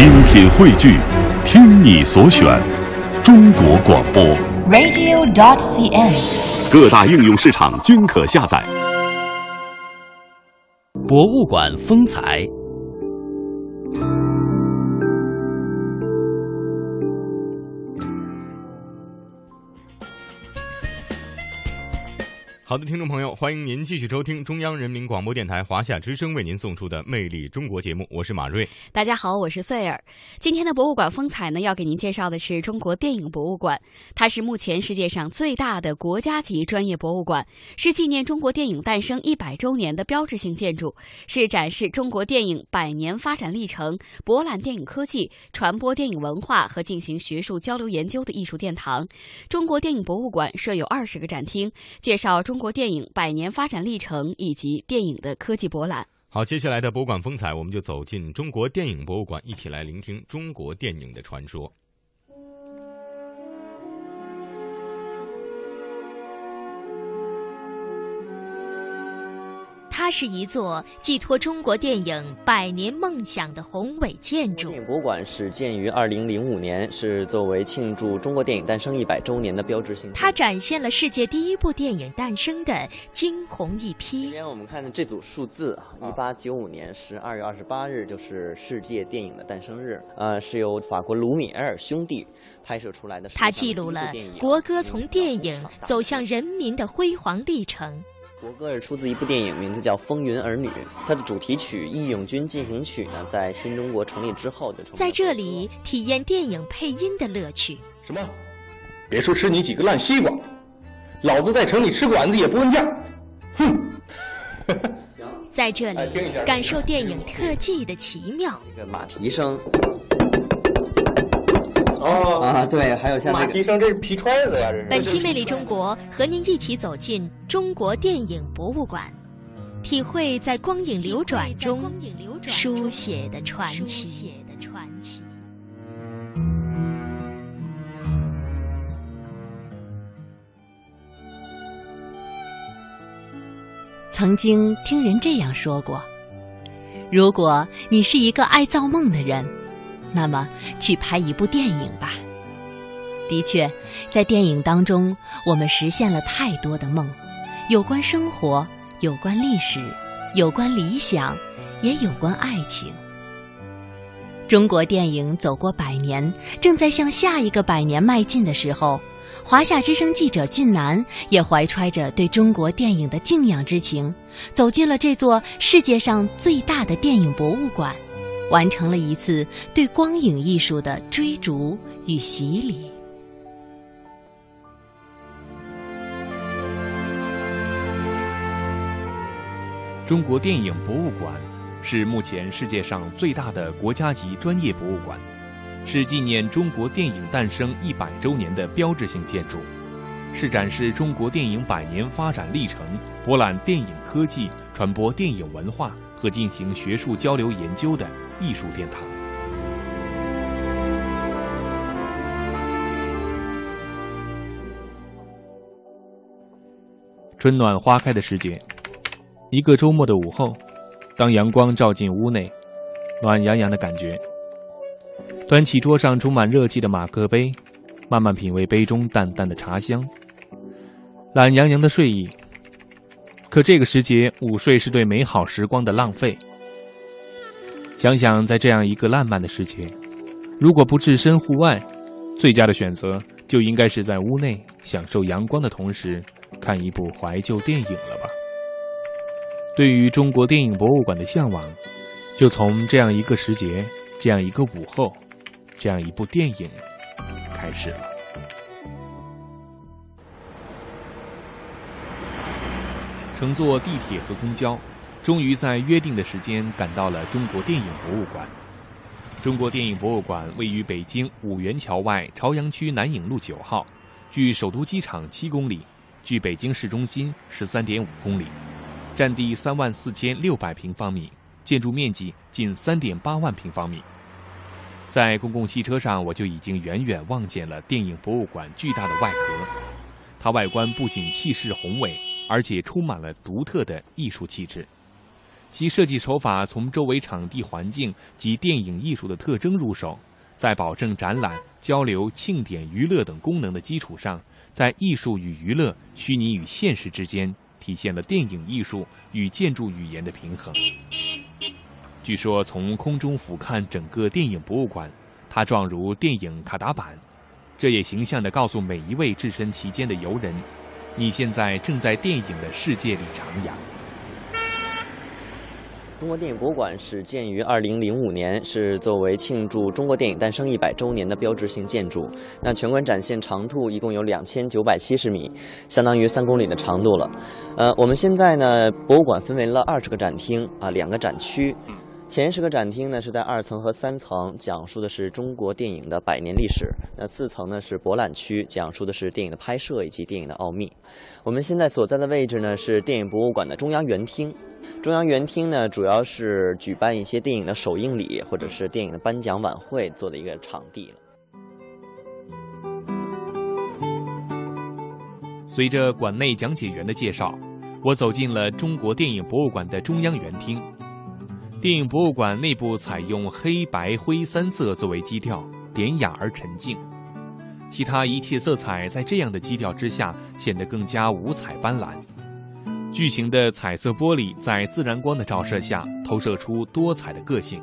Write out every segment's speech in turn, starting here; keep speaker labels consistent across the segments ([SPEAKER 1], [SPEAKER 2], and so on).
[SPEAKER 1] 精品汇聚，听你所选，中国广播。
[SPEAKER 2] radio.dot.cn，。
[SPEAKER 1] 各大应用市场均可下载。
[SPEAKER 3] 博物馆风采。
[SPEAKER 4] 好的，听众朋友，欢迎您继续收听中央人民广播电台华夏之声为您送出的《魅力中国》节目，我是马瑞。
[SPEAKER 5] 大家好，我是穗儿。今天的博物馆风采呢，要给您介绍的是中国电影博物馆，它是目前世界上最大的国家级专业博物馆，是纪念中国电影诞生一百周年的标志性建筑，是展示中国电影百年发展历程、博览电影科技、传播电影文化和进行学术交流研究的艺术殿堂。中国电影博物馆设有二十个展厅，介绍中国电影百年发展历程以及电影的科技博览。
[SPEAKER 4] 好，接下来的博物馆风采，我们就走进中国电影博物馆，一起来聆听中国电影的传说。
[SPEAKER 6] 它是一座寄托中国电影百年梦想的宏伟建筑
[SPEAKER 7] 电。影博物馆始建于二零零五年，是作为庆祝中国电影诞生一百周年的标志性。
[SPEAKER 6] 它展现了世界第一部电影诞生的惊鸿一瞥。
[SPEAKER 7] 今天，我们看的这组数字啊，一八九五年十二月二十八日就是世界电影的诞生日，呃，是由法国卢米埃尔兄弟拍摄出来的。
[SPEAKER 6] 它记录了国歌从电影走向人民的辉煌历程。
[SPEAKER 7] 国歌是出自一部电影，名字叫《风云儿女》，它的主题曲《义勇军进行曲》呢，在新中国成立之后的。
[SPEAKER 6] 在这里体验电影配音的乐趣。
[SPEAKER 8] 什么？别说吃你几个烂西瓜，老子在城里吃馆子也不问价。哼！
[SPEAKER 6] 在这里感受电影特技的奇妙。
[SPEAKER 7] 这个马蹄声
[SPEAKER 8] 哦
[SPEAKER 7] 啊，对，还有像
[SPEAKER 8] 马
[SPEAKER 7] 这个
[SPEAKER 8] 蹄声这是皮揣子呀，这是。
[SPEAKER 6] 本期《魅力中国》和您一起走进中国电影博物馆，体会在光影流转中书写的传奇。
[SPEAKER 9] 曾经听人这样说过：如果你是一个爱造梦的人，那么去拍一部电影吧。的确，在电影当中，我们实现了太多的梦，有关生活，有关历史，有关理想，也有关爱情。中国电影走过百年，正在向下一个百年迈进的时候，华夏之声记者俊南也怀揣着对中国电影的敬仰之情，走进了这座世界上最大的电影博物馆，完成了一次对光影艺术的追逐与洗礼。
[SPEAKER 10] 中国电影博物馆是目前世界上最大的国家级专业博物馆，是纪念中国电影诞生一百周年的标志性建筑，是展示中国电影百年发展历程、博览电影科技、传播电影文化和进行学术交流研究的艺术殿堂。春暖花开的时节，一个周末的午后，当阳光照进屋内，暖洋洋的感觉。端起桌上充满热气的马克杯，慢慢品味杯中淡淡的茶香，懒洋洋的睡意。可这个时节，午睡是对美好时光的浪费。想想，在这样一个烂漫的时节，如果不置身户外，最佳的选择就应该是在屋内享受阳光的同时，看一部怀旧电影了吧。对于中国电影博物馆的向往，就从这样一个时节、这样一个午后、这样一部电影开始了。乘坐地铁和公交，终于在约定的时间赶到了中国电影博物馆。中国电影博物馆位于北京五元桥外朝阳区南影路九号，距首都机场七公里，距北京市中心十三点五公里，占地三万四千六百平方米，建筑面积近三点八万平方米。在公共汽车上，我就已经远远望见了电影博物馆巨大的外壳。它外观不仅气势宏伟，而且充满了独特的艺术气质。其设计手法从周围场地环境及电影艺术的特征入手，在保证展览、交流、庆典、娱乐等功能的基础上，在艺术与娱乐、虚拟与现实之间，体现了电影艺术与建筑语言的平衡。据说，从空中俯瞰整个电影博物馆，它状如电影卡达板。这也形象地告诉每一位置身其间的游人，你现在正在电影的世界里徜徉。
[SPEAKER 7] 中国电影博物馆始建于二零零五年，是作为庆祝中国电影诞生一百周年的标志性建筑。那全馆展现长度一共有两千九百七十米，相当于三公里的长度了。呃，我们现在呢，博物馆分为了二十个展厅啊，两个展区。前十个展厅呢是在二层和三层，讲述的是中国电影的百年历史。那四层呢是博览区，讲述的是电影的拍摄以及电影的奥秘。我们现在所在的位置呢是电影博物馆的中央园厅。中央园厅呢主要是举办一些电影的首映礼或者是电影的颁奖晚会做的一个场地
[SPEAKER 10] 随着馆内讲解员的介绍，我走进了中国电影博物馆的中央园厅。电影博物馆内部采用黑白灰三色作为基调，典雅而沉静。其他一切色彩在这样的基调之下显得更加五彩斑斓。巨型的彩色玻璃在自然光的照射下投射出多彩的个性，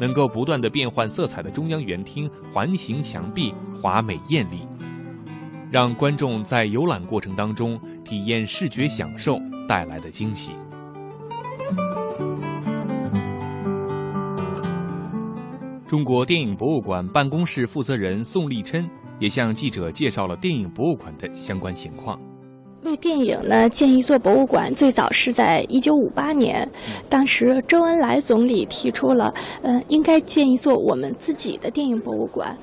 [SPEAKER 10] 能够不断的变换色彩的中央园厅环形墙壁华美艳丽，让观众在游览过程当中体验视觉享受带来的惊喜。中国电影博物馆办公室负责人宋立琛也向记者介绍了电影博物馆的相关情况。
[SPEAKER 2] 为电影呢建一座博物馆，最早是在一九五八年，当时周恩来总理提出了，嗯，应该建一座我们自己的电影博物馆。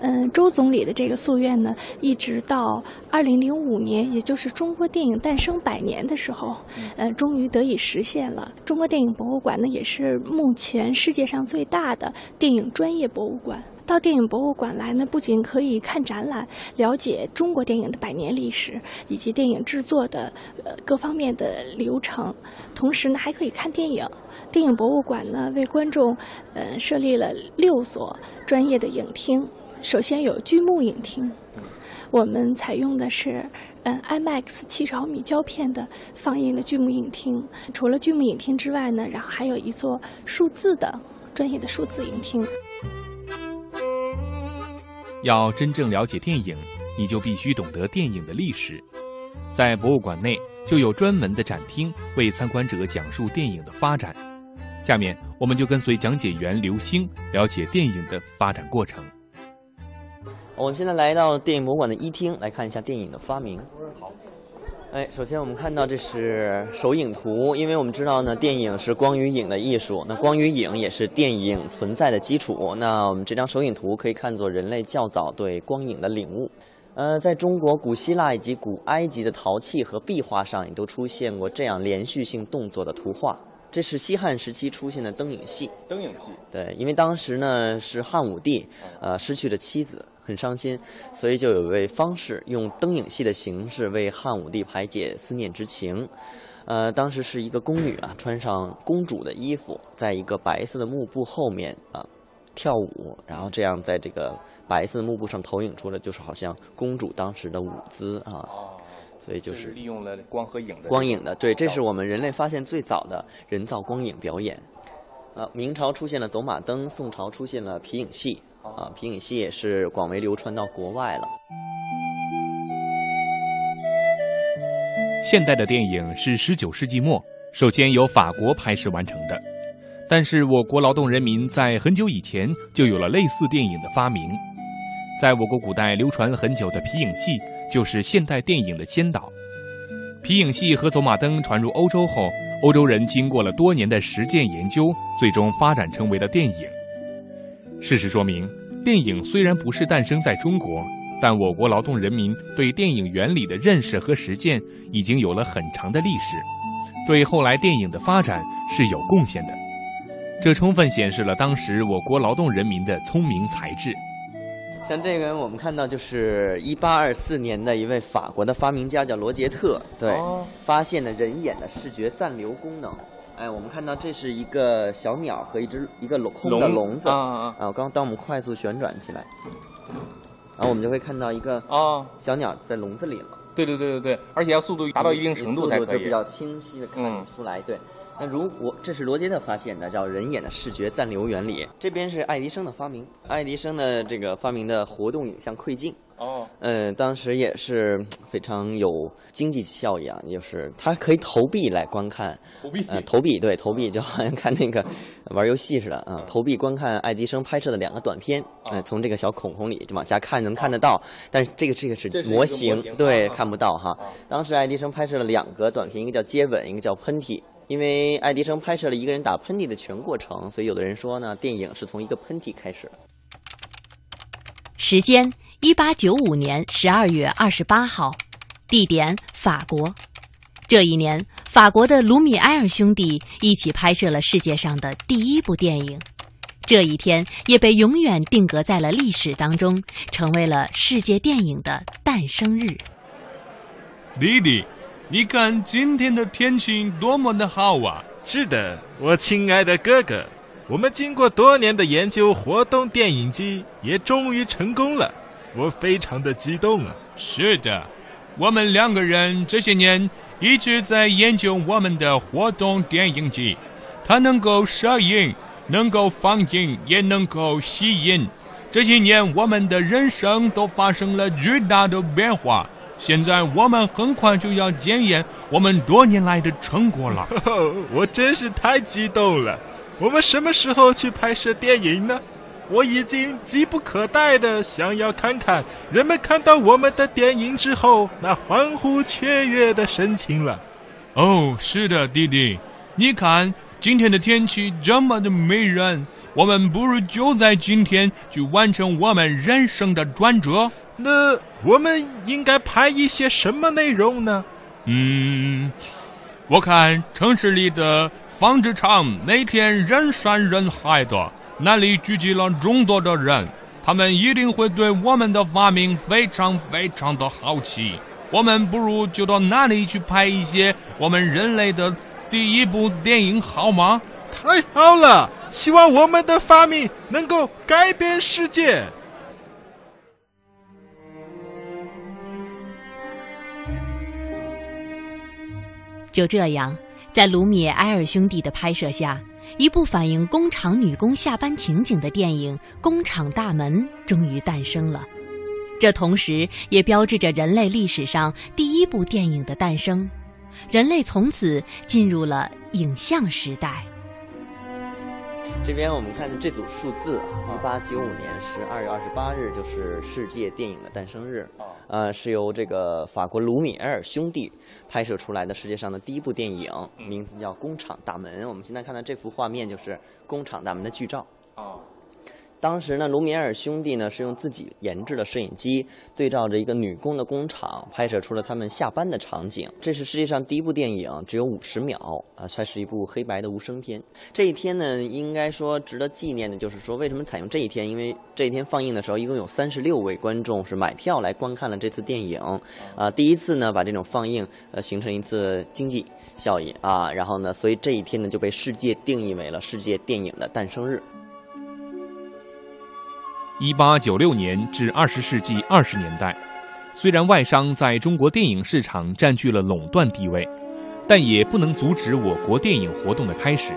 [SPEAKER 2] 嗯，周总理的这个夙愿呢，一直到二零零五年，也就是中国电影诞生百年的时候，呃，终于得以实现了。中国电影博物馆呢，也是目前世界上最大的电影专业博物馆。到电影博物馆来呢，不仅可以看展览，了解中国电影的百年历史以及电影制作的呃各方面的流程，同时呢，还可以看电影。电影博物馆呢，为观众呃设立了六所专业的影厅。首先有剧目影厅，我们采用的是嗯 IMAX 七十毫米胶片的放映的剧目影厅。除了剧目影厅之外呢，然后还有一座数字的专业的数字影厅。
[SPEAKER 10] 要真正了解电影，你就必须懂得电影的历史。在博物馆内就有专门的展厅为参观者讲述电影的发展。下面我们就跟随讲解员刘星了解电影的发展过程。
[SPEAKER 7] 我们现在来到电影博物馆的一厅，来看一下电影的发明。
[SPEAKER 8] 好，
[SPEAKER 7] 哎，首先我们看到这是手影图，因为我们知道呢，电影是光与影的艺术，那光与影也是电影存在的基础。那我们这张手影图可以看作人类较早对光影的领悟。呃，在中国古希腊以及古埃及的陶器和壁画上，也都出现过这样连续性动作的图画。这是西汉时期出现的灯影戏。
[SPEAKER 8] 灯影戏。
[SPEAKER 7] 对，因为当时呢是汉武帝，呃，失去了妻子。很伤心，所以就有一位方士用灯影戏的形式为汉武帝排解思念之情。呃，当时是一个宫女啊，穿上公主的衣服，在一个白色的幕布后面啊跳舞，然后这样在这个白色的幕布上投影出来，就是好像公主当时的舞姿啊。所以就是
[SPEAKER 8] 利用了光和影的
[SPEAKER 7] 光影的，对，这是我们人类发现最早的人造光影表演。呃，明朝出现了走马灯，宋朝出现了皮影戏。啊，皮影戏也是广为流传到国外了。
[SPEAKER 10] 现代的电影是十九世纪末首先由法国拍摄完成的，但是我国劳动人民在很久以前就有了类似电影的发明。在我国古代流传很久的皮影戏就是现代电影的先导。皮影戏和走马灯传入欧洲后，欧洲人经过了多年的实践研究，最终发展成为了电影。事实说明，电影虽然不是诞生在中国，但我国劳动人民对电影原理的认识和实践已经有了很长的历史，对后来电影的发展是有贡献的。这充分显示了当时我国劳动人民的聪明才智。
[SPEAKER 7] 像这个，我们看到就是一八二四年的一位法国的发明家叫罗杰特，对，发现了人眼的视觉暂留功能。哎，我们看到这是一个小鸟和一只一个空的笼子
[SPEAKER 8] 啊
[SPEAKER 7] 啊！刚当我们快速旋转起来，然后我们就会看到一个
[SPEAKER 8] 啊
[SPEAKER 7] 小鸟在笼子里了。
[SPEAKER 8] 对对对对对，而且要速度达到一定程度才可以，
[SPEAKER 7] 就比较清晰的看出来。对，那如果这是罗杰特发现的，叫人眼的视觉暂留原理。这边是爱迪生的发明，爱迪生的这个发明的活动影像窥镜。
[SPEAKER 8] 哦，
[SPEAKER 7] 嗯，当时也是非常有经济效益啊，就是它可以投币来观看，
[SPEAKER 8] 投币，
[SPEAKER 7] 呃，投币，对，投币就好像看那个玩游戏似的啊，投币观看爱迪生拍摄的两个短片，嗯，从这个小孔孔里就往下看能看得到，但是这个这个是模型，对，看不到哈。当时爱迪生拍摄了两个短片，一个叫接吻，一个叫喷嚏，因为爱迪生拍摄了一个人打喷嚏的全过程，所以有的人说呢，电影是从一个喷嚏开始。
[SPEAKER 9] 时间。一八九五年十二月二十八号，地点法国。这一年，法国的卢米埃尔兄弟一起拍摄了世界上的第一部电影。这一天也被永远定格在了历史当中，成为了世界电影的诞生日。
[SPEAKER 10] 弟弟，你看今天的天气多么的好啊！
[SPEAKER 11] 是的，我亲爱的哥哥，我们经过多年的研究，活动电影机也终于成功了。我非常的激动啊！
[SPEAKER 10] 是的，我们两个人这些年一直在研究我们的活动电影机，它能够摄影，能够放映，也能够吸引。这些年，我们的人生都发生了巨大的变化。现在，我们很快就要检验我们多年来的成果了。
[SPEAKER 11] 我真是太激动了！我们什么时候去拍摄电影呢？我已经急不可待的想要看看人们看到我们的电影之后那欢呼雀跃的神情了。
[SPEAKER 10] 哦，是的，弟弟，你看今天的天气这么的迷人，我们不如就在今天去完成我们人生的转折。
[SPEAKER 11] 那我们应该拍一些什么内容呢？
[SPEAKER 10] 嗯，我看城市里的纺织厂每天人山人海的。那里聚集了众多的人，他们一定会对我们的发明非常非常的好奇。我们不如就到那里去拍一些我们人类的第一部电影，好吗？
[SPEAKER 11] 太好了！希望我们的发明能够改变世界。
[SPEAKER 9] 就这样，在卢米埃尔兄弟的拍摄下。一部反映工厂女工下班情景的电影《工厂大门》终于诞生了，这同时也标志着人类历史上第一部电影的诞生，人类从此进入了影像时代。
[SPEAKER 7] 这边我们看的这组数字，一八九五年十二月二十八日就是世界电影的诞生日。呃，是由这个法国卢米埃尔兄弟拍摄出来的世界上的第一部电影，名字叫《工厂大门》。我们现在看到这幅画面就是工厂大门的剧照。当时呢，卢米埃尔兄弟呢是用自己研制的摄影机，对照着一个女工的工厂，拍摄出了他们下班的场景。这是世界上第一部电影，只有五十秒啊，它是一部黑白的无声片。这一天呢，应该说值得纪念的就是说，为什么采用这一天？因为这一天放映的时候，一共有三十六位观众是买票来观看了这次电影，啊，第一次呢把这种放映呃形成一次经济效益啊，然后呢，所以这一天呢就被世界定义为了世界电影的诞生日。
[SPEAKER 10] 一八九六年至二十世纪二十年代，虽然外商在中国电影市场占据了垄断地位，但也不能阻止我国电影活动的开始。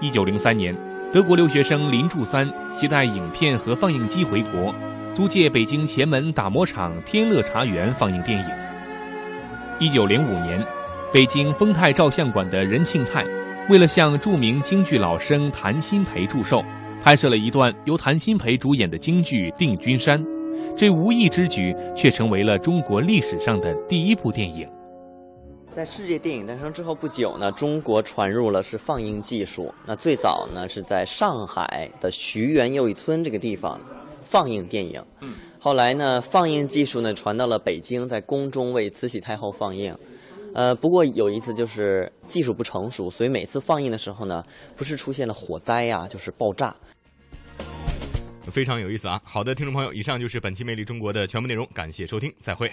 [SPEAKER 10] 一九零三年，德国留学生林柱三携带影片和放映机回国，租借北京前门打磨厂天乐茶园放映电影。一九零五年，北京丰泰照相馆的任庆泰，为了向著名京剧老生谭鑫培祝寿。拍摄了一段由谭鑫培主演的京剧《定军山》，这无意之举却成为了中国历史上的第一部电影。
[SPEAKER 7] 在世界电影诞生之后不久呢，中国传入了是放映技术。那最早呢是在上海的徐园又一村这个地方放映电影。嗯。后来呢，放映技术呢传到了北京，在宫中为慈禧太后放映。呃，不过有一次就是技术不成熟，所以每次放映的时候呢，不是出现了火灾呀，就是爆炸，
[SPEAKER 4] 非常有意思啊！好的，听众朋友，以上就是本期《魅力中国》的全部内容，感谢收听，再会。